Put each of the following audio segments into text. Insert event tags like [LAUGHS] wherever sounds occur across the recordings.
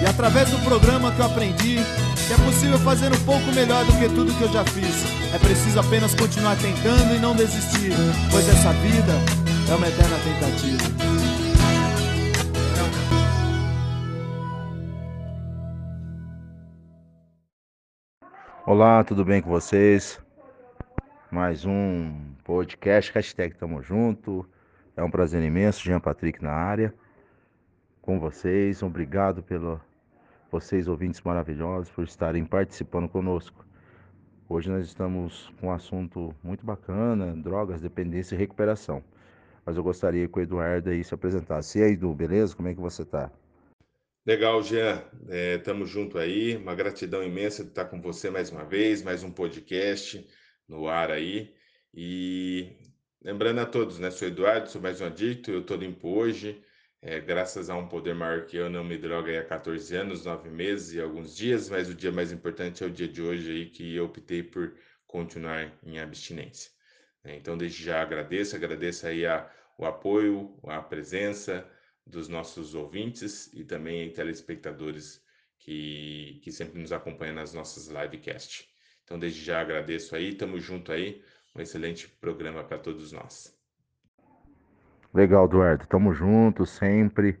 E através do programa que eu aprendi que é possível fazer um pouco melhor do que tudo que eu já fiz. É preciso apenas continuar tentando e não desistir, pois essa vida é uma eterna tentativa. Olá, tudo bem com vocês? Mais um podcast, hashtag Tamo Junto. É um prazer imenso, Jean Patrick na área, com vocês. Obrigado pelo, vocês, ouvintes maravilhosos, por estarem participando conosco. Hoje nós estamos com um assunto muito bacana, drogas, dependência e recuperação. Mas eu gostaria que o Eduardo aí se apresentasse. E aí, Edu, beleza? Como é que você está? Legal, Jean. Estamos é, junto aí. Uma gratidão imensa de estar com você mais uma vez, mais um podcast no ar aí. E lembrando a todos, né? Sou Eduardo, sou mais um adicto, eu estou limpo hoje. É, graças a um poder maior que eu, não me droga há 14 anos, 9 meses e alguns dias, mas o dia mais importante é o dia de hoje aí que eu optei por continuar em abstinência. É, então, desde já agradeço, agradeço aí a, o apoio, a presença dos nossos ouvintes e também telespectadores que, que sempre nos acompanham nas nossas livecasts. Então, desde já agradeço aí, estamos junto aí, um excelente programa para todos nós. Legal, Eduardo. Tamo junto sempre.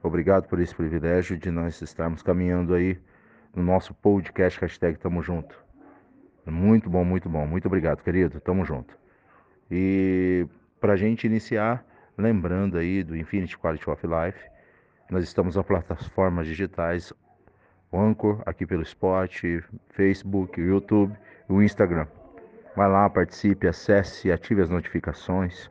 Obrigado por esse privilégio de nós estarmos caminhando aí no nosso podcast hashtag Tamo Junto. Muito bom, muito bom. Muito obrigado, querido. Tamo junto. E para a gente iniciar, lembrando aí do Infinity Quality of Life, nós estamos nas plataformas digitais, Anchor, aqui pelo Spot, Facebook, YouTube e o Instagram. Vai lá, participe, acesse, ative as notificações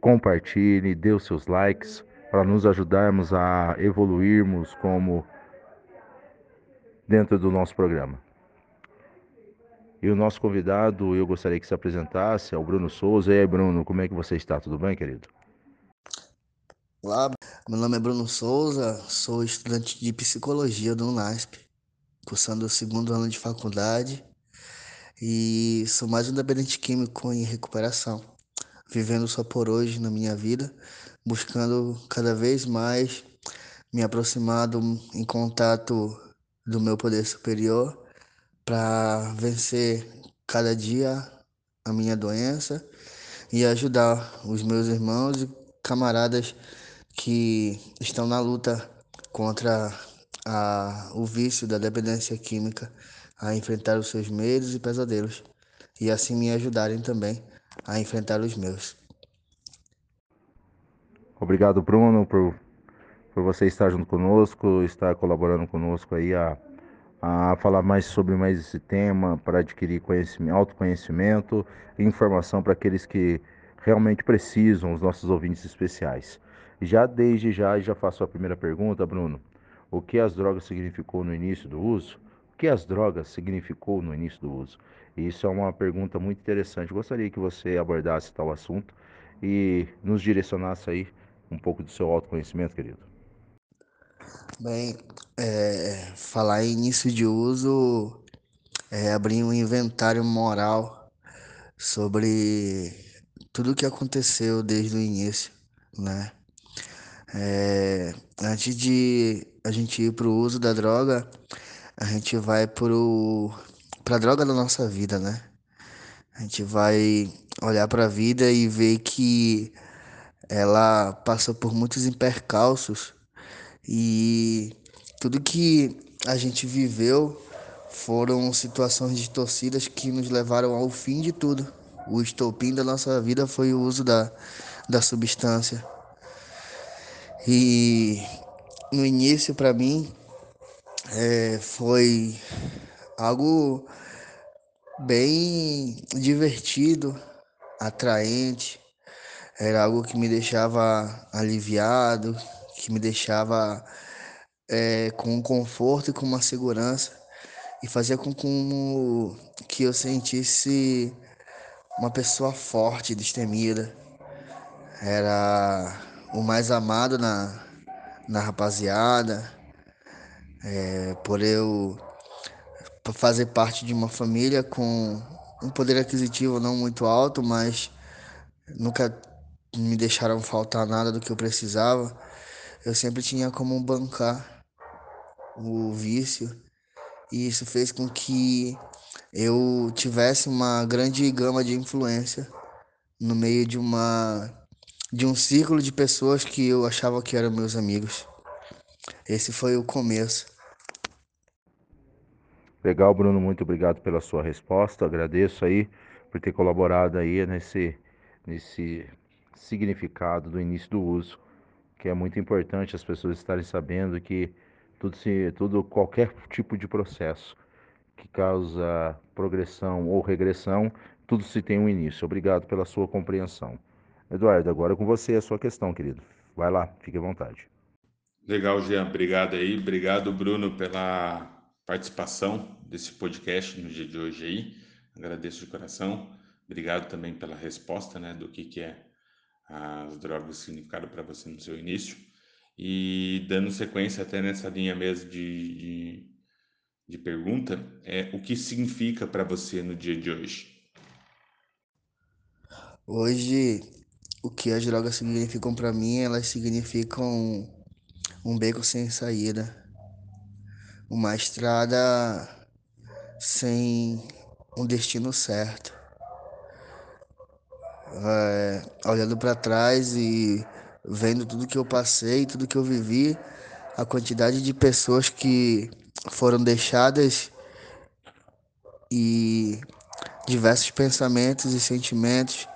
compartilhe, dê os seus likes para nos ajudarmos a evoluirmos como dentro do nosso programa. E o nosso convidado, eu gostaria que se apresentasse, é o Bruno Souza. E aí, Bruno, como é que você está? Tudo bem, querido? Olá, meu nome é Bruno Souza, sou estudante de psicologia do UNASP, cursando o segundo ano de faculdade e sou mais um dependente químico em recuperação vivendo só por hoje na minha vida, buscando cada vez mais me aproximar do, em contato do meu poder superior para vencer cada dia a minha doença e ajudar os meus irmãos e camaradas que estão na luta contra a, o vício da dependência química a enfrentar os seus medos e pesadelos e assim me ajudarem também a enfrentar os meus. Obrigado, Bruno, por, por você estar junto conosco, estar colaborando conosco aí a, a falar mais sobre mais esse tema, para adquirir conhecimento, autoconhecimento e informação para aqueles que realmente precisam, os nossos ouvintes especiais. Já desde já, já faço a primeira pergunta, Bruno. O que as drogas significou no início do uso? O que as drogas significou no início do uso? Isso é uma pergunta muito interessante. Gostaria que você abordasse tal assunto e nos direcionasse aí um pouco do seu autoconhecimento, querido. Bem, é, falar em início de uso é abrir um inventário moral sobre tudo o que aconteceu desde o início, né? É, antes de a gente ir para o uso da droga, a gente vai para a droga da nossa vida, né? A gente vai olhar para a vida e ver que ela passou por muitos impercalços e tudo que a gente viveu foram situações distorcidas que nos levaram ao fim de tudo. O estopim da nossa vida foi o uso da, da substância. E no início, para mim, é, foi algo bem divertido, atraente. Era algo que me deixava aliviado, que me deixava é, com um conforto e com uma segurança. e fazia com que eu sentisse uma pessoa forte, destemida. Era o mais amado na, na rapaziada, é, por eu fazer parte de uma família com um poder aquisitivo não muito alto, mas nunca me deixaram faltar nada do que eu precisava. Eu sempre tinha como bancar o vício e isso fez com que eu tivesse uma grande gama de influência no meio de uma de um círculo de pessoas que eu achava que eram meus amigos. Esse foi o começo. Legal, Bruno, muito obrigado pela sua resposta. Agradeço aí por ter colaborado aí nesse nesse significado do início do uso, que é muito importante as pessoas estarem sabendo que tudo se tudo qualquer tipo de processo que causa progressão ou regressão, tudo se tem um início. Obrigado pela sua compreensão. Eduardo, agora é com você a sua questão, querido. Vai lá, fique à vontade. Legal, Jean. Obrigado aí. Obrigado, Bruno, pela participação desse podcast no dia de hoje aí. Agradeço de coração. Obrigado também pela resposta, né, do que, que é as drogas significado para você no seu início. E dando sequência até nessa linha mesmo de, de de pergunta é o que significa para você no dia de hoje? Hoje, o que as drogas significam para mim, elas significam um beco sem saída, uma estrada sem um destino certo. É, olhando para trás e vendo tudo que eu passei, tudo que eu vivi, a quantidade de pessoas que foram deixadas e diversos pensamentos e sentimentos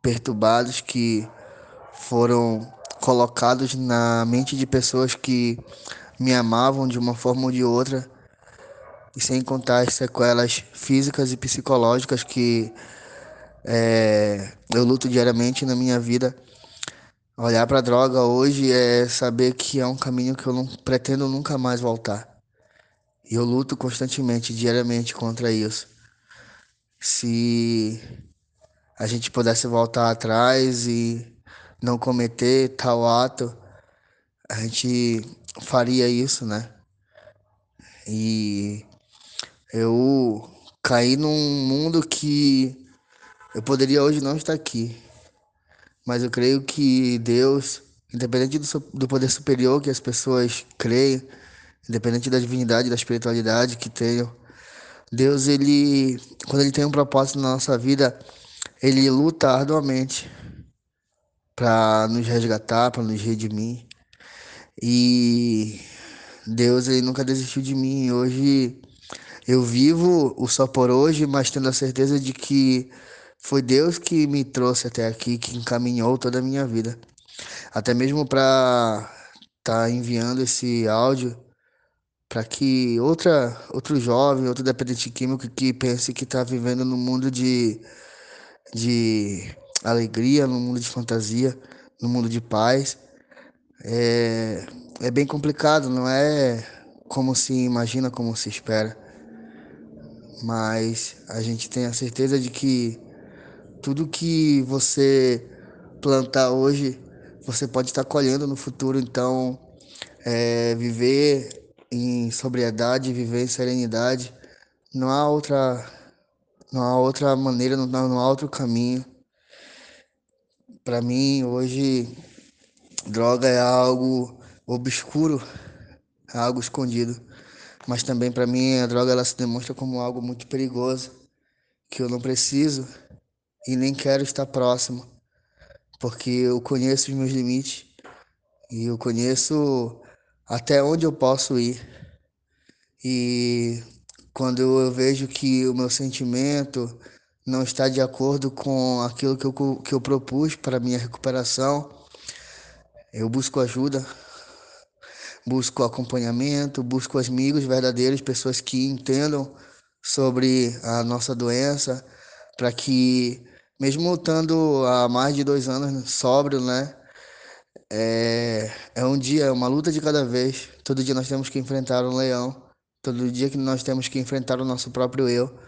perturbados que foram colocados na mente de pessoas que me amavam de uma forma ou de outra, e sem contar as sequelas físicas e psicológicas que é, eu luto diariamente na minha vida. Olhar para a droga hoje é saber que é um caminho que eu não pretendo nunca mais voltar. E eu luto constantemente, diariamente contra isso. Se a gente pudesse voltar atrás e não cometer tal ato, a gente faria isso, né? E eu caí num mundo que eu poderia hoje não estar aqui. Mas eu creio que Deus, independente do, do poder superior que as pessoas creem, independente da divindade, da espiritualidade que tenham. Deus, ele, quando ele tem um propósito na nossa vida, ele luta arduamente para nos resgatar, para nos redimir. E Deus, ele nunca desistiu de mim. Hoje eu vivo o só por hoje, mas tendo a certeza de que foi Deus que me trouxe até aqui, que encaminhou toda a minha vida. Até mesmo para estar tá enviando esse áudio para que outra, outro jovem, outro dependente químico que pense que está vivendo num mundo de, de alegria, num mundo de fantasia, num mundo de paz, é, é bem complicado, não é como se imagina, como se espera. Mas a gente tem a certeza de que tudo que você plantar hoje, você pode estar colhendo no futuro. Então, é, viver em sobriedade, viver em serenidade. Não há outra, não há outra maneira, não, não há outro caminho. Para mim, hoje, droga é algo obscuro, é algo escondido. Mas também para mim a droga ela se demonstra como algo muito perigoso, que eu não preciso e nem quero estar próximo, porque eu conheço os meus limites e eu conheço até onde eu posso ir. E quando eu vejo que o meu sentimento não está de acordo com aquilo que eu, que eu propus para minha recuperação, eu busco ajuda, busco acompanhamento, busco amigos verdadeiros, pessoas que entendam sobre a nossa doença, para que, mesmo estando há mais de dois anos sóbrio, né, é, é um dia, é uma luta de cada vez. Todo dia nós temos que enfrentar um leão todo dia que nós temos que enfrentar o nosso próprio eu.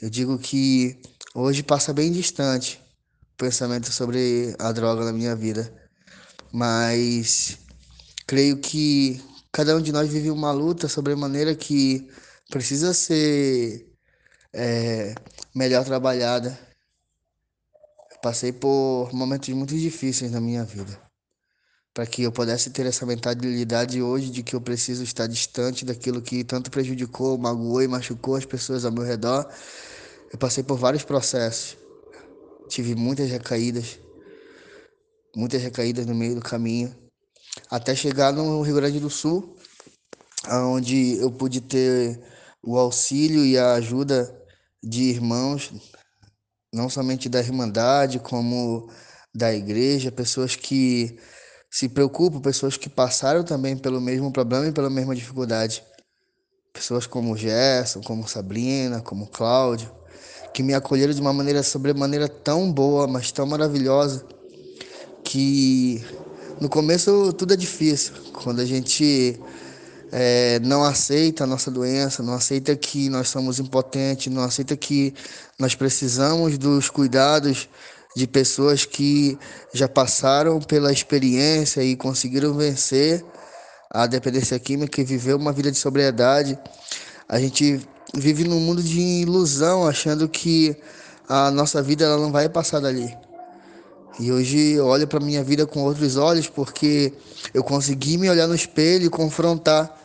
Eu digo que hoje passa bem distante o pensamento sobre a droga na minha vida, mas creio que cada um de nós vive uma luta sobre a maneira que precisa ser é, melhor trabalhada. Eu passei por momentos muito difíceis na minha vida para que eu pudesse ter essa mentalidade hoje de que eu preciso estar distante daquilo que tanto prejudicou, magoou e machucou as pessoas ao meu redor. Eu passei por vários processos, tive muitas recaídas, muitas recaídas no meio do caminho, até chegar no Rio Grande do Sul, onde eu pude ter o auxílio e a ajuda de irmãos, não somente da Irmandade, como da igreja, pessoas que se preocupam, pessoas que passaram também pelo mesmo problema e pela mesma dificuldade. Pessoas como Gerson, como Sabrina, como Cláudio, que me acolheram de uma maneira sobremaneira tão boa, mas tão maravilhosa, que no começo tudo é difícil. Quando a gente é, não aceita a nossa doença, não aceita que nós somos impotentes, não aceita que nós precisamos dos cuidados de pessoas que já passaram pela experiência e conseguiram vencer a dependência química e viver uma vida de sobriedade. A gente vive num mundo de ilusão, achando que a nossa vida ela não vai passar dali. E hoje eu olho para minha vida com outros olhos porque eu consegui me olhar no espelho e confrontar.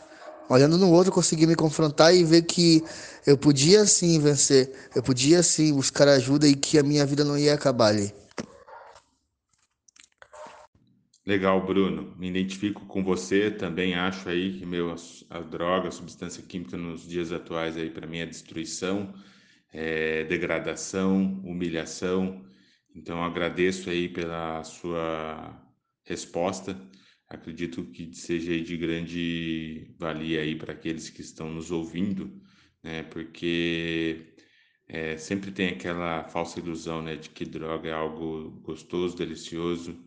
Olhando no outro, consegui me confrontar e ver que eu podia sim vencer, eu podia sim buscar ajuda e que a minha vida não ia acabar ali. Legal, Bruno. Me identifico com você. Também acho aí que meu a droga, a substância química nos dias atuais aí para mim é destruição, é degradação, humilhação. Então agradeço aí pela sua resposta. Acredito que seja de grande valia aí para aqueles que estão nos ouvindo né? Porque é, sempre tem aquela falsa ilusão, né, de que droga é algo gostoso, delicioso.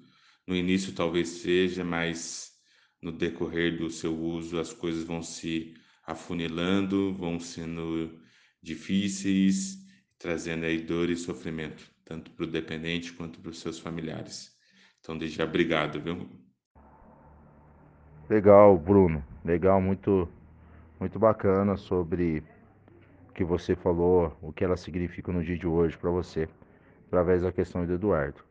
No início talvez seja, mas no decorrer do seu uso as coisas vão se afunilando, vão sendo difíceis, trazendo aí dor e sofrimento, tanto para o dependente quanto para os seus familiares. Então, desde já, obrigado, viu? Legal, Bruno. Legal, muito, muito bacana sobre que você falou, o que ela significa no dia de hoje para você, através da questão do Eduardo.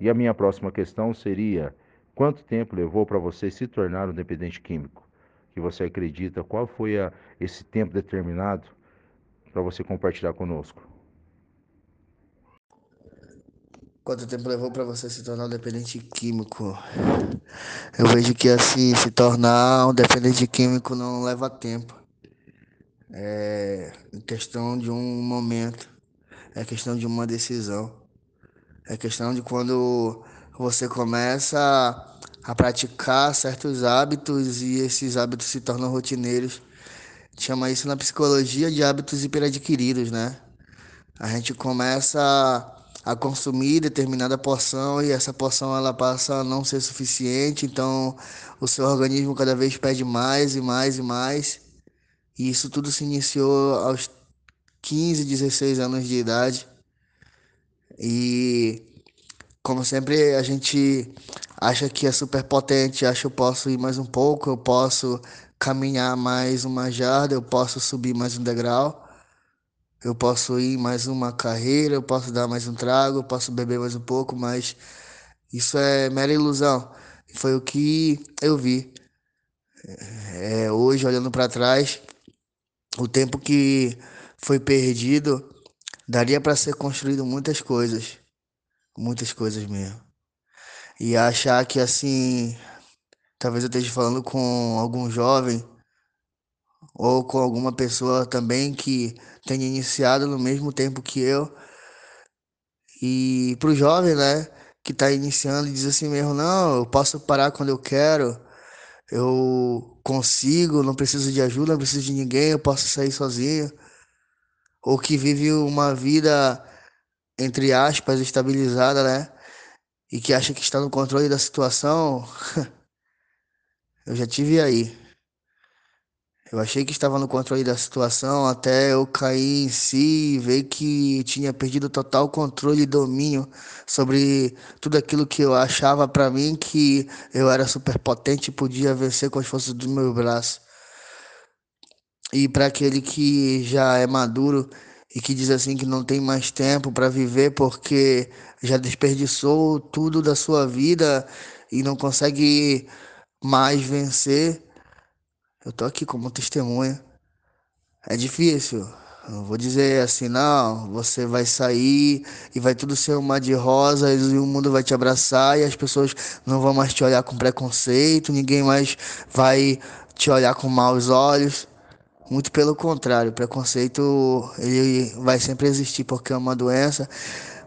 E a minha próxima questão seria: quanto tempo levou para você se tornar um dependente químico? Que você acredita? Qual foi a, esse tempo determinado para você compartilhar conosco? Quanto tempo levou para você se tornar um dependente químico? Eu vejo que assim, se tornar um dependente químico não leva tempo é questão de um momento, é questão de uma decisão, é questão de quando você começa a praticar certos hábitos e esses hábitos se tornam rotineiros. Chama isso na psicologia de hábitos hiperadquiridos, né? A gente começa a consumir determinada porção e essa porção ela passa a não ser suficiente, então o seu organismo cada vez pede mais e mais e mais. E isso tudo se iniciou aos 15, 16 anos de idade. E como sempre a gente acha que é super potente, acha que eu posso ir mais um pouco, eu posso caminhar mais uma jarda, eu posso subir mais um degrau, eu posso ir mais uma carreira, eu posso dar mais um trago, eu posso beber mais um pouco, mas isso é mera ilusão. Foi o que eu vi. É, hoje, olhando para trás, o tempo que foi perdido daria para ser construído muitas coisas, muitas coisas mesmo. E achar que assim, talvez eu esteja falando com algum jovem ou com alguma pessoa também que tenha iniciado no mesmo tempo que eu. E para o jovem, né, que está iniciando e diz assim mesmo, não, eu posso parar quando eu quero eu consigo, não preciso de ajuda, não preciso de ninguém, eu posso sair sozinho. Ou que vive uma vida, entre aspas, estabilizada, né? E que acha que está no controle da situação. [LAUGHS] eu já tive aí. Eu achei que estava no controle da situação até eu cair em si e ver que tinha perdido total controle e domínio sobre tudo aquilo que eu achava para mim que eu era super potente e podia vencer com as forças do meu braço. E para aquele que já é maduro e que diz assim que não tem mais tempo para viver porque já desperdiçou tudo da sua vida e não consegue mais vencer, eu tô aqui como testemunha. É difícil. Eu vou dizer assim, não, você vai sair e vai tudo ser uma de rosas e o mundo vai te abraçar e as pessoas não vão mais te olhar com preconceito, ninguém mais vai te olhar com maus olhos. Muito pelo contrário, preconceito ele vai sempre existir porque é uma doença.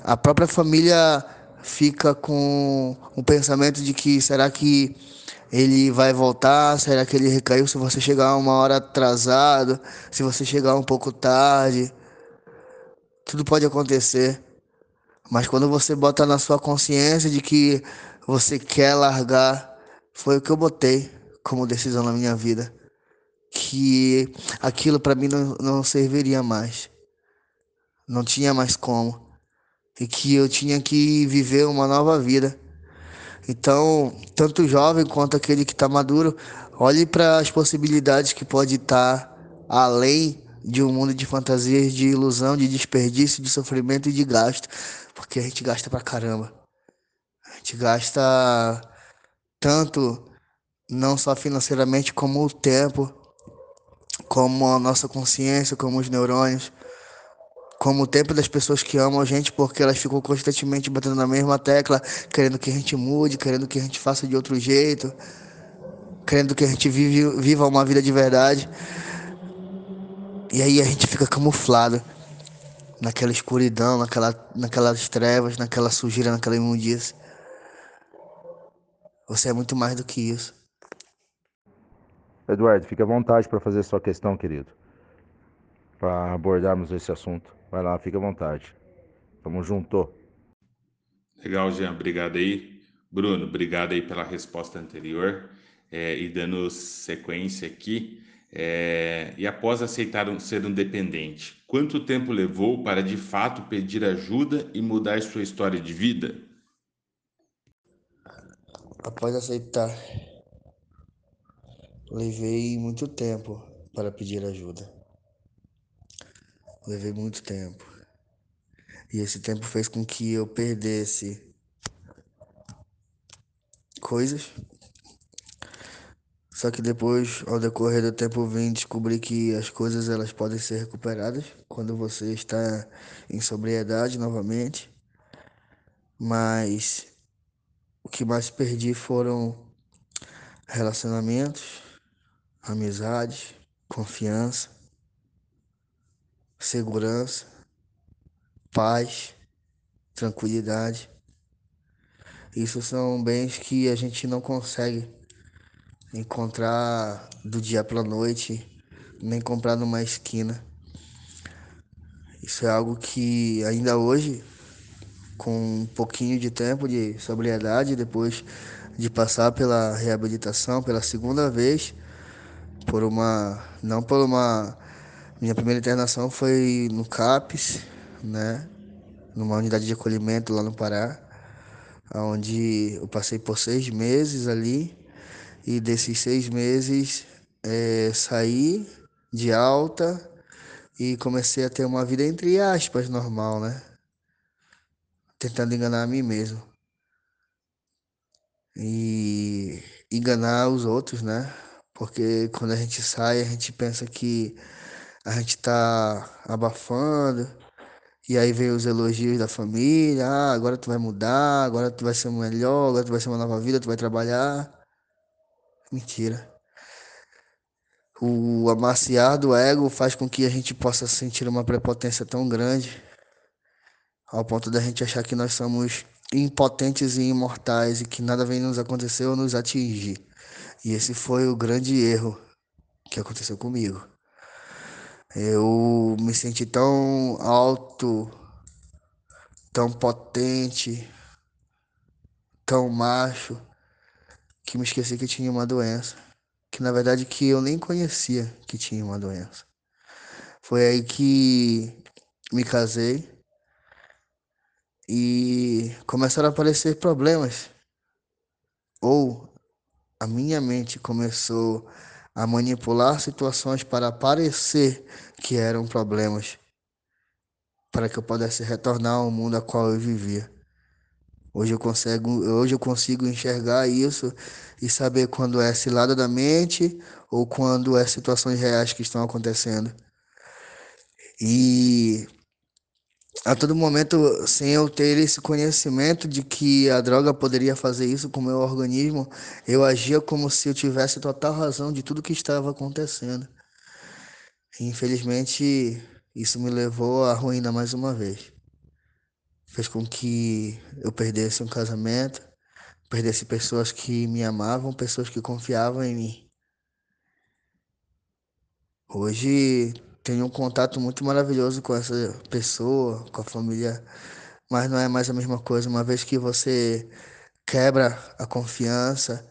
A própria família fica com o pensamento de que será que ele vai voltar? Será que ele recaiu se você chegar uma hora atrasado? Se você chegar um pouco tarde? Tudo pode acontecer. Mas quando você bota na sua consciência de que você quer largar, foi o que eu botei como decisão na minha vida que aquilo para mim não, não serviria mais. Não tinha mais como. E que eu tinha que viver uma nova vida. Então, tanto o jovem quanto aquele que está maduro, olhe para as possibilidades que pode estar tá além de um mundo de fantasias, de ilusão, de desperdício, de sofrimento e de gasto. Porque a gente gasta pra caramba. A gente gasta tanto, não só financeiramente, como o tempo, como a nossa consciência, como os neurônios, como o tempo das pessoas que amam a gente, porque elas ficam constantemente batendo na mesma tecla, querendo que a gente mude, querendo que a gente faça de outro jeito, querendo que a gente vive, viva uma vida de verdade. E aí a gente fica camuflado naquela escuridão, naquela, naquelas trevas, naquela sujeira, naquela imundícia. Você é muito mais do que isso. Eduardo, fique à vontade para fazer sua questão, querido. Para abordarmos esse assunto. Vai lá, fique à vontade. Tamo junto. Legal, Jean. Obrigado aí. Bruno, obrigado aí pela resposta anterior. É, e dando sequência aqui. É, e após aceitar um, ser um dependente, quanto tempo levou para de fato pedir ajuda e mudar sua história de vida? Após aceitar Levei muito tempo para pedir ajuda. Levei muito tempo. E esse tempo fez com que eu perdesse coisas. Só que depois, ao decorrer do tempo, vim descobrir que as coisas elas podem ser recuperadas quando você está em sobriedade novamente. Mas o que mais perdi foram relacionamentos, amizade, confiança, segurança, paz, tranquilidade. Isso são bens que a gente não consegue encontrar do dia para noite, nem comprar numa esquina. Isso é algo que ainda hoje, com um pouquinho de tempo de sobriedade, depois de passar pela reabilitação pela segunda vez, por uma. Não por uma. Minha primeira internação foi no CAPES, né? Numa unidade de acolhimento lá no Pará, onde eu passei por seis meses ali. E desses seis meses é, saí de alta e comecei a ter uma vida entre aspas normal, né? Tentando enganar a mim mesmo. E enganar os outros, né? Porque quando a gente sai, a gente pensa que a gente tá abafando. E aí vem os elogios da família, ah, agora tu vai mudar, agora tu vai ser melhor, agora tu vai ser uma nova vida, tu vai trabalhar. Mentira. O amaciar do ego faz com que a gente possa sentir uma prepotência tão grande, ao ponto da gente achar que nós somos impotentes e imortais e que nada vem nos acontecer ou nos atingir. E esse foi o grande erro que aconteceu comigo. Eu me senti tão alto, tão potente, tão macho, que me esqueci que tinha uma doença, que na verdade que eu nem conhecia que tinha uma doença. Foi aí que me casei e começaram a aparecer problemas. Ou a minha mente começou a manipular situações para parecer que eram problemas, para que eu pudesse retornar ao mundo a qual eu vivia. Hoje eu consigo, hoje eu consigo enxergar isso e saber quando é cilada da mente ou quando é situações reais que estão acontecendo. E a todo momento, sem eu ter esse conhecimento de que a droga poderia fazer isso com o meu organismo, eu agia como se eu tivesse total razão de tudo que estava acontecendo. infelizmente, isso me levou à ruína mais uma vez fez com que eu perdesse um casamento, perdesse pessoas que me amavam, pessoas que confiavam em mim. Hoje tenho um contato muito maravilhoso com essa pessoa, com a família, mas não é mais a mesma coisa, uma vez que você quebra a confiança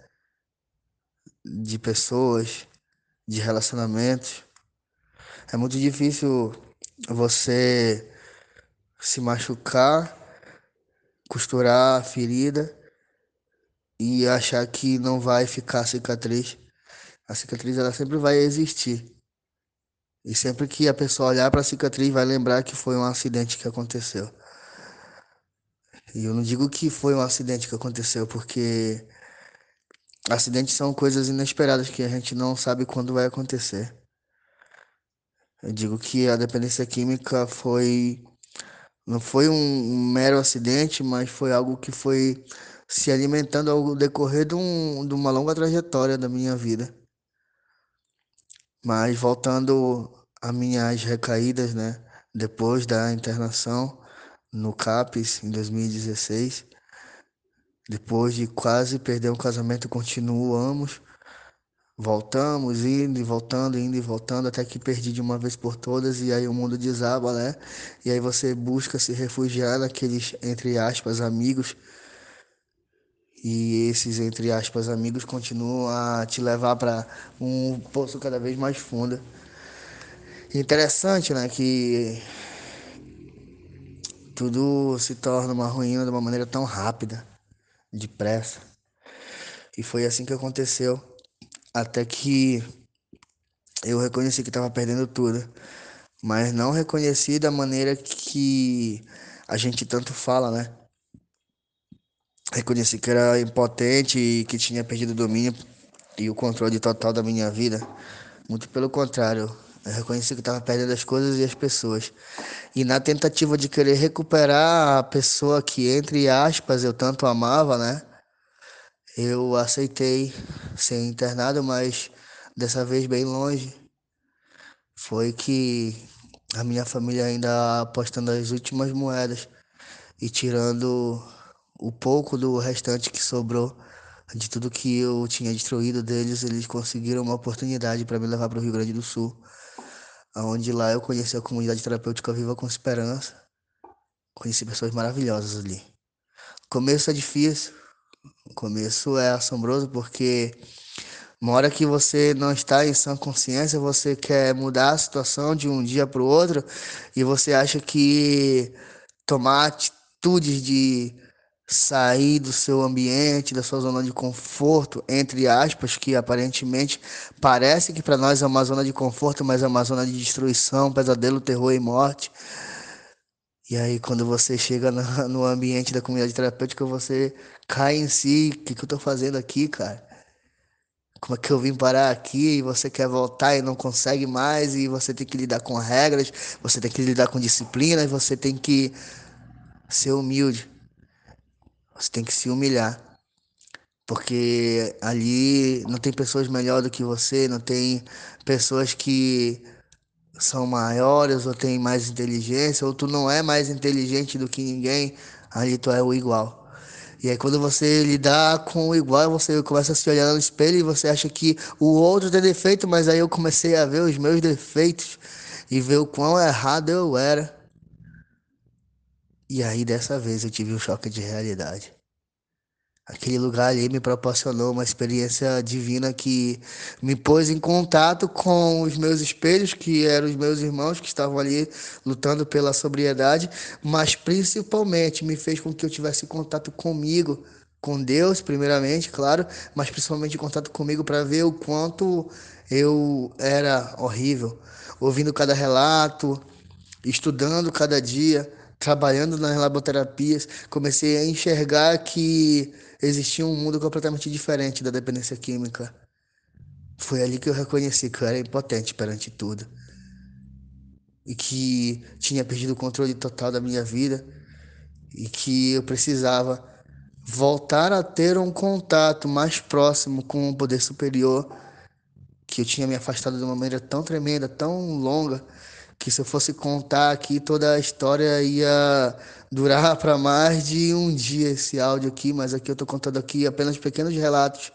de pessoas, de relacionamentos. É muito difícil você se machucar, costurar a ferida e achar que não vai ficar cicatriz. A cicatriz ela sempre vai existir. E sempre que a pessoa olhar para a cicatriz vai lembrar que foi um acidente que aconteceu. E eu não digo que foi um acidente que aconteceu, porque acidentes são coisas inesperadas que a gente não sabe quando vai acontecer. Eu digo que a dependência química foi não foi um, mero acidente, mas foi algo que foi se alimentando ao decorrer de, um, de uma longa trajetória da minha vida. Mas voltando às minhas recaídas, né? Depois da internação no CAPES em 2016, depois de quase perder um casamento, continuamos Voltamos, indo e voltando, indo e voltando, até que perdi de uma vez por todas, e aí o mundo desaba, né? E aí você busca se refugiar naqueles, entre aspas, amigos. E esses, entre aspas, amigos continuam a te levar para um poço cada vez mais fundo. Interessante, né? Que tudo se torna uma ruína de uma maneira tão rápida, depressa. E foi assim que aconteceu. Até que eu reconheci que estava perdendo tudo, mas não reconheci da maneira que a gente tanto fala, né? Reconheci que era impotente e que tinha perdido o domínio e o controle total da minha vida. Muito pelo contrário, eu reconheci que estava perdendo as coisas e as pessoas. E na tentativa de querer recuperar a pessoa que, entre aspas, eu tanto amava, né? Eu aceitei ser internado, mas dessa vez bem longe. Foi que a minha família ainda apostando as últimas moedas e tirando o pouco do restante que sobrou de tudo que eu tinha destruído deles, eles conseguiram uma oportunidade para me levar para o Rio Grande do Sul, aonde lá eu conheci a comunidade terapêutica Viva com Esperança. Conheci pessoas maravilhosas ali. O começo é difícil, o começo é assombroso porque uma hora que você não está em sã consciência, você quer mudar a situação de um dia para o outro e você acha que tomar atitudes de sair do seu ambiente, da sua zona de conforto, entre aspas, que aparentemente parece que para nós é uma zona de conforto, mas é uma zona de destruição, pesadelo, terror e morte. E aí, quando você chega [LAUGHS] no ambiente da comunidade terapêutica, você cai em si. O que, que eu tô fazendo aqui, cara? Como é que eu vim parar aqui e você quer voltar e não consegue mais e você tem que lidar com regras, você tem que lidar com disciplina e você tem que ser humilde. Você tem que se humilhar. Porque ali não tem pessoas melhores do que você, não tem pessoas que são maiores ou têm mais inteligência, ou tu não é mais inteligente do que ninguém, ali tu é o igual. E aí quando você lidar com o igual, você começa a se olhar no espelho e você acha que o outro tem defeito, mas aí eu comecei a ver os meus defeitos e ver o quão errado eu era. E aí dessa vez eu tive um choque de realidade. Aquele lugar ali me proporcionou uma experiência divina que me pôs em contato com os meus espelhos, que eram os meus irmãos que estavam ali lutando pela sobriedade, mas principalmente me fez com que eu tivesse contato comigo, com Deus, primeiramente, claro, mas principalmente contato comigo para ver o quanto eu era horrível, ouvindo cada relato, estudando cada dia, trabalhando nas laboterapias, comecei a enxergar que existia um mundo completamente diferente da dependência química. Foi ali que eu reconheci que eu era impotente perante tudo. E que tinha perdido o controle total da minha vida. E que eu precisava voltar a ter um contato mais próximo com o poder superior. Que eu tinha me afastado de uma maneira tão tremenda, tão longa, que se eu fosse contar aqui toda a história ia durar [LAUGHS] para mais de um dia esse áudio aqui, mas aqui eu estou contando aqui apenas pequenos relatos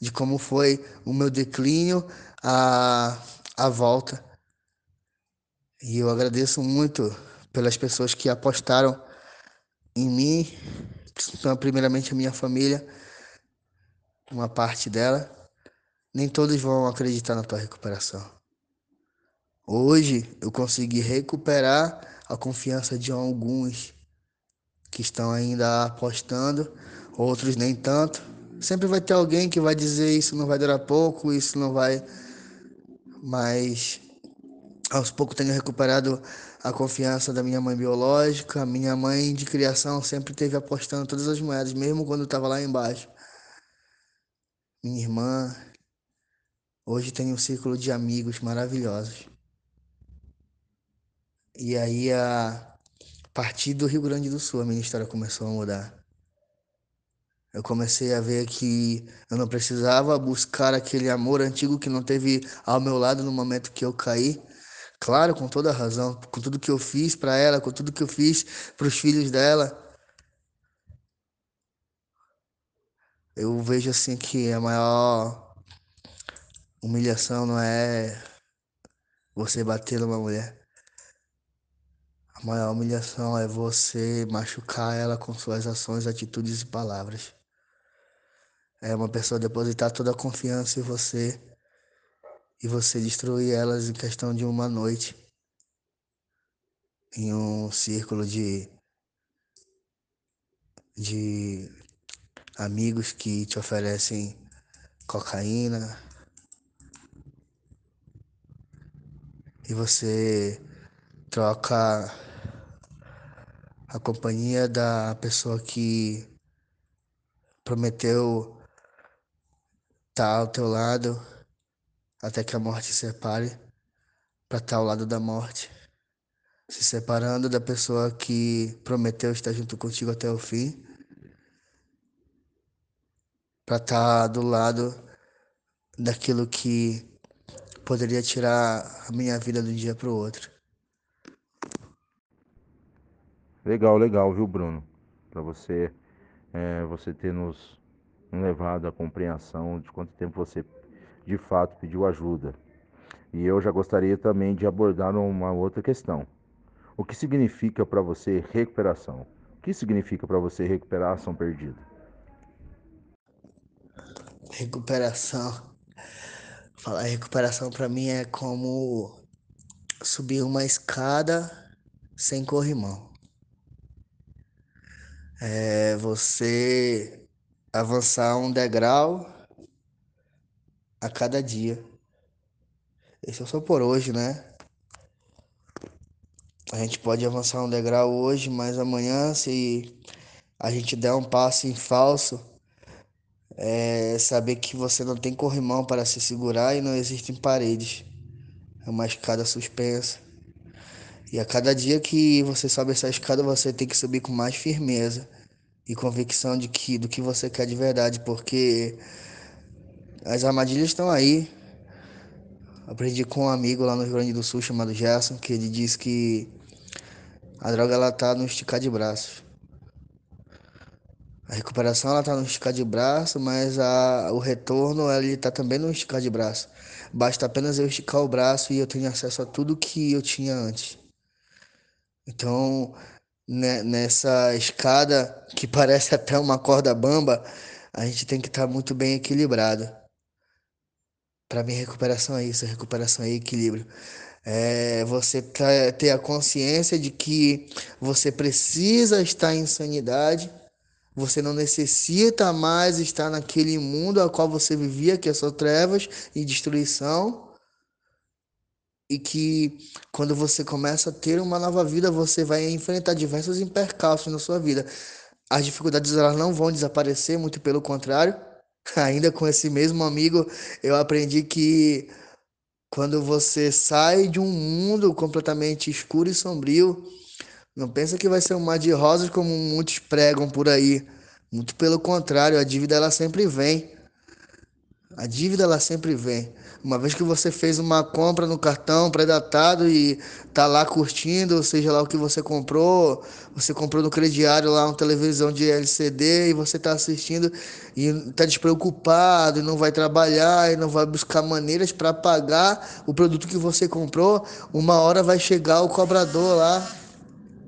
de como foi o meu declínio, a, a volta. E eu agradeço muito pelas pessoas que apostaram em mim, primeiramente a minha família, uma parte dela. Nem todos vão acreditar na tua recuperação. Hoje eu consegui recuperar a confiança de alguns que estão ainda apostando, outros nem tanto. Sempre vai ter alguém que vai dizer isso não vai durar pouco, isso não vai. Mas aos poucos tenho recuperado a confiança da minha mãe biológica. Minha mãe de criação sempre teve apostando todas as moedas, mesmo quando estava lá embaixo. Minha irmã. Hoje tem um círculo de amigos maravilhosos. E aí, a partir do Rio Grande do Sul, a minha história começou a mudar. Eu comecei a ver que eu não precisava buscar aquele amor antigo que não teve ao meu lado no momento que eu caí. Claro, com toda razão, com tudo que eu fiz para ela, com tudo que eu fiz para os filhos dela. Eu vejo assim que a maior humilhação não é você bater numa mulher. A maior humilhação é você machucar ela com suas ações, atitudes e palavras. É uma pessoa depositar toda a confiança em você e você destruir elas em questão de uma noite. Em um círculo de de amigos que te oferecem cocaína. E você troca a companhia da pessoa que prometeu estar ao teu lado até que a morte se separe para estar ao lado da morte, se separando da pessoa que prometeu estar junto contigo até o fim, para estar do lado daquilo que poderia tirar a minha vida de um dia para o outro. Legal, legal, viu, Bruno? Para você, é, você ter nos levado à compreensão de quanto tempo você de fato pediu ajuda. E eu já gostaria também de abordar uma outra questão. O que significa para você recuperação? O que significa para você recuperar a ação perdida? Recuperação. Falar recuperação para mim é como subir uma escada sem corrimão é você avançar um degrau a cada dia. Esse é só por hoje, né? A gente pode avançar um degrau hoje, mas amanhã, se a gente der um passo em falso, é saber que você não tem corrimão para se segurar e não existem paredes. É uma escada suspensa. E a cada dia que você sobe essa escada, você tem que subir com mais firmeza e convicção de que do que você quer de verdade, porque as armadilhas estão aí. Aprendi com um amigo lá no Rio Grande do Sul chamado Gerson, que ele diz que a droga ela tá no esticar de braços. A recuperação ela tá no esticar de braço, mas a, o retorno ele tá também no esticar de braço. Basta apenas eu esticar o braço e eu tenho acesso a tudo que eu tinha antes. Então, né, nessa escada que [LAUGHS] parece até uma corda bamba, a gente tem que estar tá muito bem equilibrado. Para mim, recuperação é isso, recuperação é equilíbrio. É você ter a consciência de que você precisa estar em sanidade, você não necessita mais estar naquele mundo a qual você vivia, que é só trevas e destruição. E que quando você começa a ter uma nova vida, você vai enfrentar diversos impercalços na sua vida. As dificuldades elas não vão desaparecer, muito pelo contrário. [LAUGHS] Ainda com esse mesmo amigo, eu aprendi que quando você sai de um mundo completamente escuro e sombrio, não pensa que vai ser um mar de rosas como muitos pregam por aí. Muito pelo contrário, a dívida ela sempre vem. A dívida ela sempre vem. Uma vez que você fez uma compra no cartão pré-datado e tá lá curtindo, seja lá o que você comprou, você comprou no crediário lá uma televisão de LCD e você tá assistindo e tá despreocupado e não vai trabalhar e não vai buscar maneiras para pagar o produto que você comprou, uma hora vai chegar o cobrador lá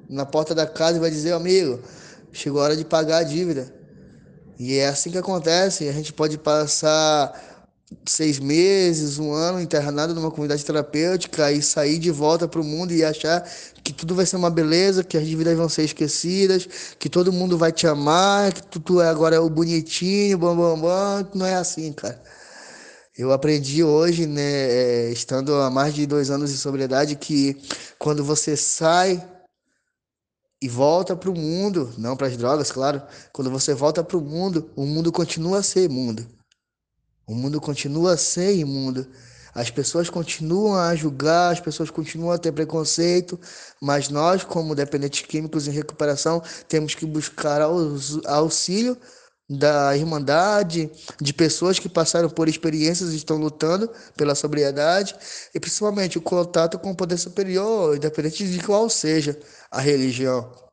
na porta da casa e vai dizer, amigo, chegou a hora de pagar a dívida. E é assim que acontece. A gente pode passar seis meses, um ano internado numa comunidade terapêutica e sair de volta para o mundo e achar que tudo vai ser uma beleza, que as dívidas vão ser esquecidas, que todo mundo vai te amar, que tu, tu agora é o bonitinho, bam, bam, bam. Não é assim, cara. Eu aprendi hoje, né, é, estando há mais de dois anos de sobriedade, que quando você sai e volta para o mundo, não para as drogas, claro, quando você volta para o mundo, o mundo continua a ser mundo. O mundo continua a ser imundo. As pessoas continuam a julgar, as pessoas continuam a ter preconceito, mas nós, como dependentes químicos em recuperação, temos que buscar auxílio da irmandade, de pessoas que passaram por experiências e estão lutando pela sobriedade, e principalmente o contato com o poder superior, independente de qual seja a religião.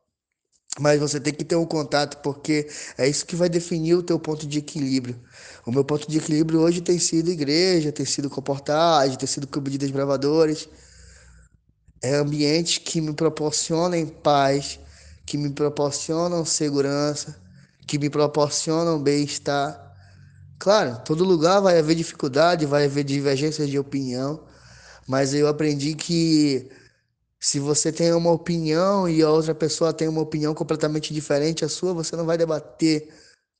Mas você tem que ter um contato, porque é isso que vai definir o teu ponto de equilíbrio. O meu ponto de equilíbrio hoje tem sido igreja, tem sido comportagem, tem sido clube de desbravadores. É ambientes que me proporcionam paz, que me proporcionam segurança, que me proporcionam bem-estar. Claro, todo lugar vai haver dificuldade, vai haver divergência de opinião, mas eu aprendi que se você tem uma opinião e a outra pessoa tem uma opinião completamente diferente à sua, você não vai debater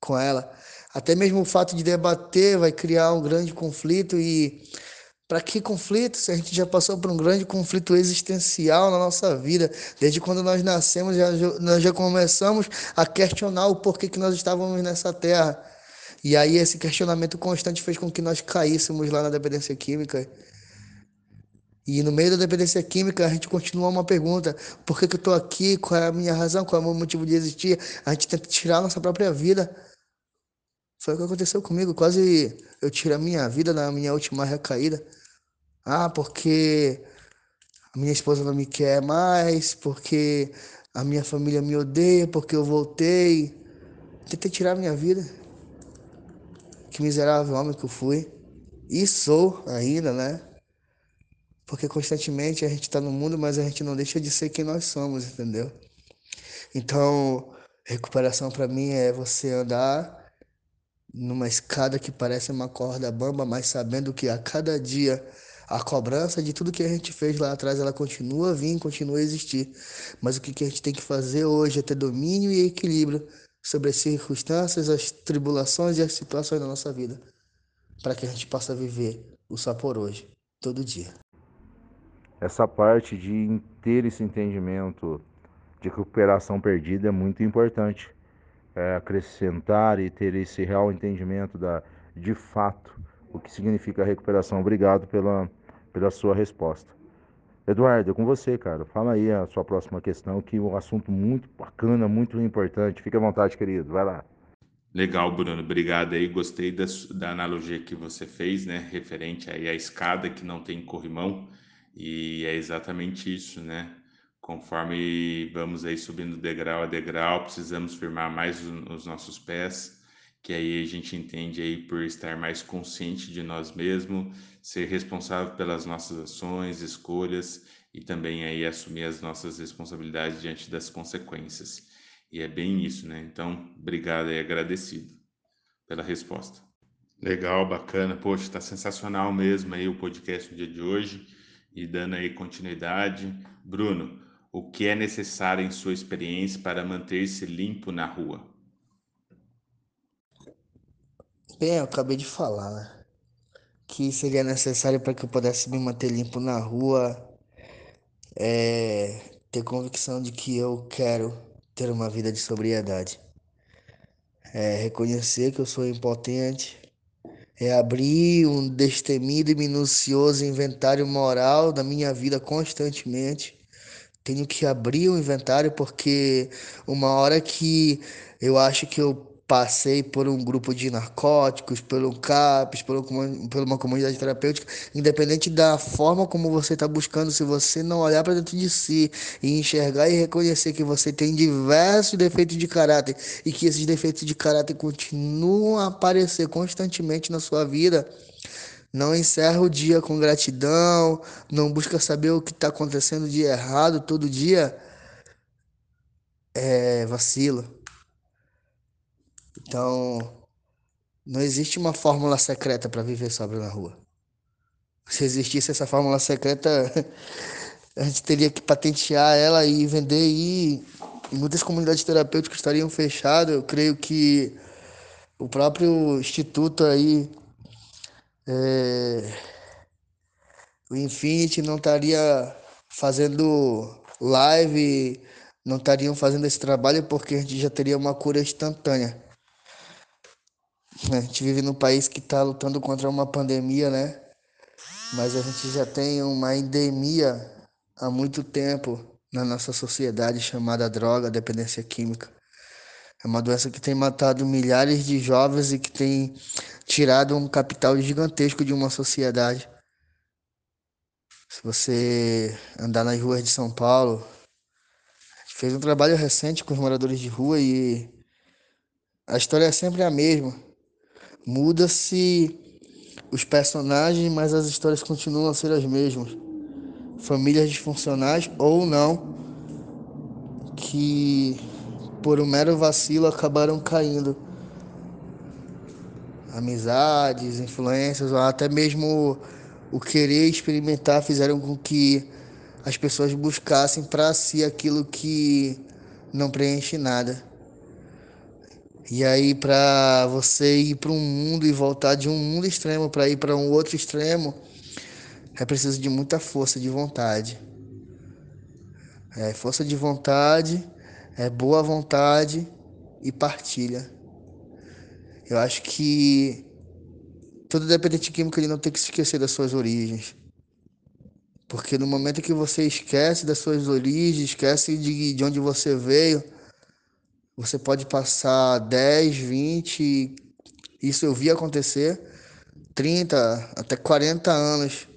com ela. Até mesmo o fato de debater vai criar um grande conflito e para que conflito se a gente já passou por um grande conflito existencial na nossa vida? Desde quando nós nascemos, já, nós já começamos a questionar o porquê que nós estávamos nessa terra. E aí esse questionamento constante fez com que nós caíssemos lá na dependência química. E no meio da dependência química, a gente continua uma pergunta: por que, que eu estou aqui? Qual é a minha razão? Qual é o meu motivo de existir? A gente tenta tirar a nossa própria vida. Foi o que aconteceu comigo. Quase eu tiro a minha vida na minha última recaída. Ah, porque a minha esposa não me quer mais, porque a minha família me odeia, porque eu voltei. Tentei tirar a minha vida. Que miserável homem que eu fui. E sou ainda, né? Porque constantemente a gente está no mundo, mas a gente não deixa de ser quem nós somos, entendeu? Então, recuperação para mim é você andar numa escada que parece uma corda bamba, mas sabendo que a cada dia a cobrança de tudo que a gente fez lá atrás, ela continua a vir, continua a existir. Mas o que a gente tem que fazer hoje é ter domínio e equilíbrio sobre as circunstâncias, as tribulações e as situações da nossa vida, para que a gente possa viver o só por hoje, todo dia. Essa parte de ter esse entendimento de recuperação perdida é muito importante é, acrescentar e ter esse real entendimento da, de fato, o que significa recuperação. Obrigado pela, pela sua resposta. Eduardo, é com você, cara. Fala aí a sua próxima questão, que é um assunto muito bacana, muito importante. Fique à vontade, querido. Vai lá. Legal, Bruno. Obrigado aí. Gostei da, da analogia que você fez, né? Referente aí à escada que não tem corrimão. E é exatamente isso, né? Conforme vamos aí subindo degrau a degrau, precisamos firmar mais os nossos pés, que aí a gente entende aí por estar mais consciente de nós mesmos, ser responsável pelas nossas ações, escolhas e também aí assumir as nossas responsabilidades diante das consequências. E é bem isso, né? Então, obrigado e agradecido pela resposta. Legal, bacana. Poxa, está sensacional mesmo aí o podcast no dia de hoje e dando aí continuidade. Bruno, o que é necessário em sua experiência para manter-se limpo na rua? Bem, eu acabei de falar, né? Que seria necessário para que eu pudesse me manter limpo na rua é ter convicção de que eu quero ter uma vida de sobriedade. É reconhecer que eu sou impotente, é abrir um destemido e minucioso inventário moral da minha vida constantemente. Tenho que abrir o inventário porque uma hora que eu acho que eu passei por um grupo de narcóticos, pelo CAPS, por, por uma comunidade terapêutica, independente da forma como você está buscando, se você não olhar para dentro de si e enxergar e reconhecer que você tem diversos defeitos de caráter e que esses defeitos de caráter continuam a aparecer constantemente na sua vida, não encerra o dia com gratidão, não busca saber o que está acontecendo de errado todo dia, é vacilo. Então, não existe uma fórmula secreta para viver sóbrio na rua. Se existisse essa fórmula secreta, [LAUGHS] a gente teria que patentear ela e vender e muitas comunidades terapêuticas estariam fechadas. Eu creio que o próprio instituto aí, é, o Infinity não estaria fazendo live, não estariam fazendo esse trabalho porque a gente já teria uma cura instantânea. A gente vive num país que está lutando contra uma pandemia, né? Mas a gente já tem uma endemia há muito tempo na nossa sociedade chamada droga, dependência química. É uma doença que tem matado milhares de jovens e que tem tirado um capital gigantesco de uma sociedade. Se você andar nas ruas de São Paulo, fez um trabalho recente com os moradores de rua e a história é sempre a mesma. Muda-se os personagens, mas as histórias continuam a ser as mesmas. Famílias disfuncionais ou não, que por um mero vacilo acabaram caindo. Amizades, influências, ou até mesmo o querer experimentar fizeram com que as pessoas buscassem para si aquilo que não preenche nada. E aí, para você ir para um mundo e voltar de um mundo extremo para ir para um outro extremo, é preciso de muita força de vontade. É força de vontade, é boa vontade e partilha. Eu acho que todo dependente químico ele não tem que se esquecer das suas origens. Porque no momento que você esquece das suas origens, esquece de, de onde você veio, você pode passar 10, 20, isso eu vi acontecer, 30, até 40 anos.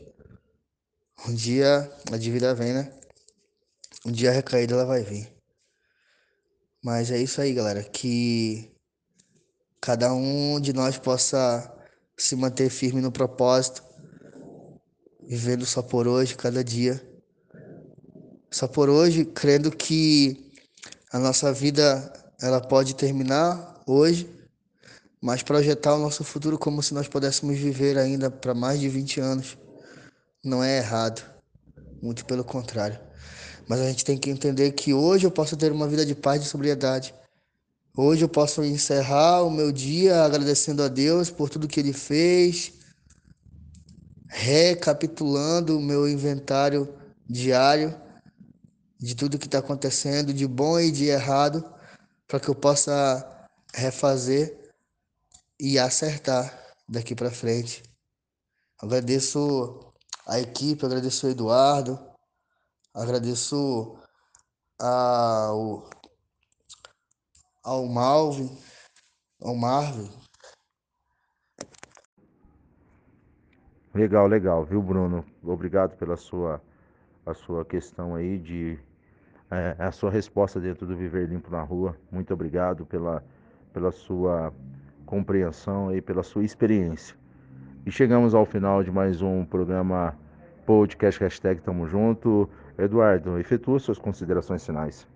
Um dia a dívida vem, né? Um dia a recaída ela vai vir. Mas é isso aí, galera. Que cada um de nós possa se manter firme no propósito, vivendo só por hoje, cada dia. Só por hoje, crendo que a nossa vida ela pode terminar hoje, mas projetar o nosso futuro como se nós pudéssemos viver ainda para mais de 20 anos não é errado, muito pelo contrário. Mas a gente tem que entender que hoje eu posso ter uma vida de paz e de sobriedade. Hoje eu posso encerrar o meu dia agradecendo a Deus por tudo que Ele fez, recapitulando o meu inventário diário de tudo que está acontecendo, de bom e de errado, para que eu possa refazer e acertar daqui para frente. Agradeço a equipe, agradeço o Eduardo, agradeço ao, ao Malvin, ao Marvin. Legal, legal, viu, Bruno? Obrigado pela sua, a sua questão aí de é, a sua resposta dentro do Viver Limpo na Rua. Muito obrigado pela, pela sua compreensão e pela sua experiência. E chegamos ao final de mais um programa podcast hashtag Tamo Junto. Eduardo, efetua suas considerações finais.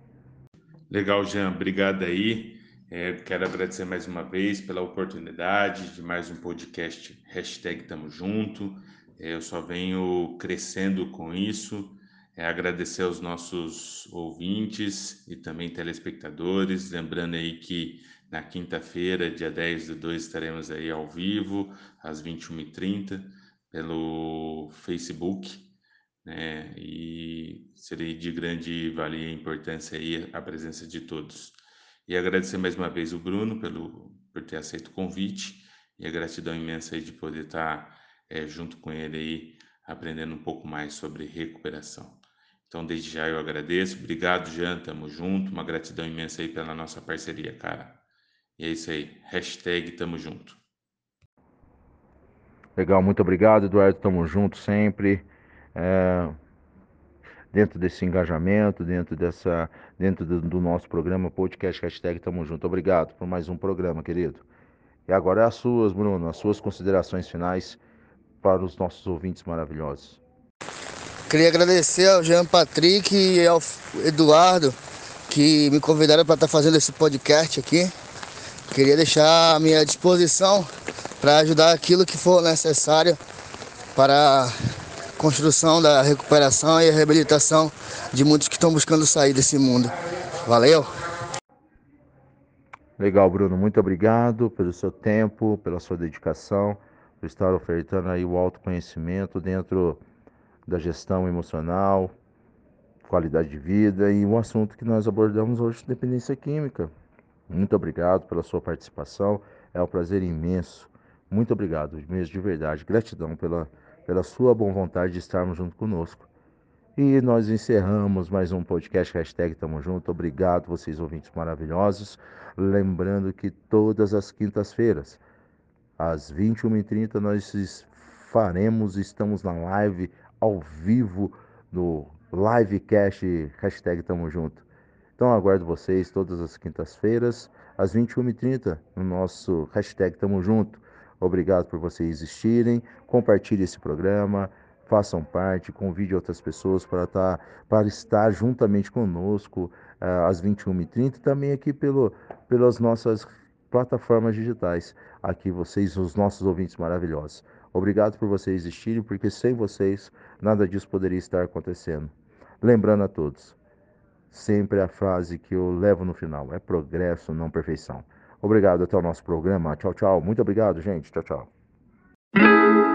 Legal, Jean. Obrigado aí. É, quero agradecer mais uma vez pela oportunidade de mais um podcast hashtag Tamo Junto. É, eu só venho crescendo com isso. É, agradecer aos nossos ouvintes e também telespectadores. Lembrando aí que na quinta-feira, dia 10 de 2, estaremos aí ao vivo, às 21h30, pelo Facebook, né? E seria de grande valia e importância aí a presença de todos. E agradecer mais uma vez o Bruno pelo, por ter aceito o convite e a gratidão imensa aí de poder estar é, junto com ele aí, aprendendo um pouco mais sobre recuperação. Então, desde já eu agradeço. Obrigado, Jean. Tamo junto. Uma gratidão imensa aí pela nossa parceria, cara. E é isso aí. Hashtag tamo junto. Legal, muito obrigado, Eduardo. Tamo junto sempre. É, dentro desse engajamento, dentro dessa, dentro do, do, nosso programa podcast hashtag Tamo Junto. Obrigado por mais um programa, querido. E agora é as suas, Bruno, as suas considerações finais para os nossos ouvintes maravilhosos. Queria agradecer ao Jean Patrick e ao Eduardo que me convidaram para estar fazendo esse podcast aqui. Queria deixar à minha disposição para ajudar aquilo que for necessário para a construção da recuperação e a reabilitação de muitos que estão buscando sair desse mundo. Valeu! Legal, Bruno. Muito obrigado pelo seu tempo, pela sua dedicação, por estar ofertando aí o autoconhecimento dentro da gestão emocional, qualidade de vida e um assunto que nós abordamos hoje, dependência química. Muito obrigado pela sua participação. É um prazer imenso. Muito obrigado, mesmo de verdade. Gratidão pela, pela sua boa vontade de estarmos junto conosco. E nós encerramos mais um podcast hashtag Tamo Junto. Obrigado, vocês ouvintes maravilhosos. Lembrando que todas as quintas-feiras, às 21h30, nós faremos, estamos na live ao vivo no livecast hashtag Tamo Junto. Então aguardo vocês todas as quintas-feiras, às 21h30, no nosso hashtag Tamo Junto. Obrigado por vocês existirem. Compartilhe esse programa, façam parte, convide outras pessoas para, estar, tá, para estar juntamente conosco uh, às 21h30 também aqui pelo, pelas nossas plataformas digitais. Aqui vocês, os nossos ouvintes maravilhosos. Obrigado por vocês existirem, porque sem vocês nada disso poderia estar acontecendo. Lembrando a todos, sempre a frase que eu levo no final: é progresso, não perfeição. Obrigado, até o nosso programa. Tchau, tchau. Muito obrigado, gente. Tchau, tchau.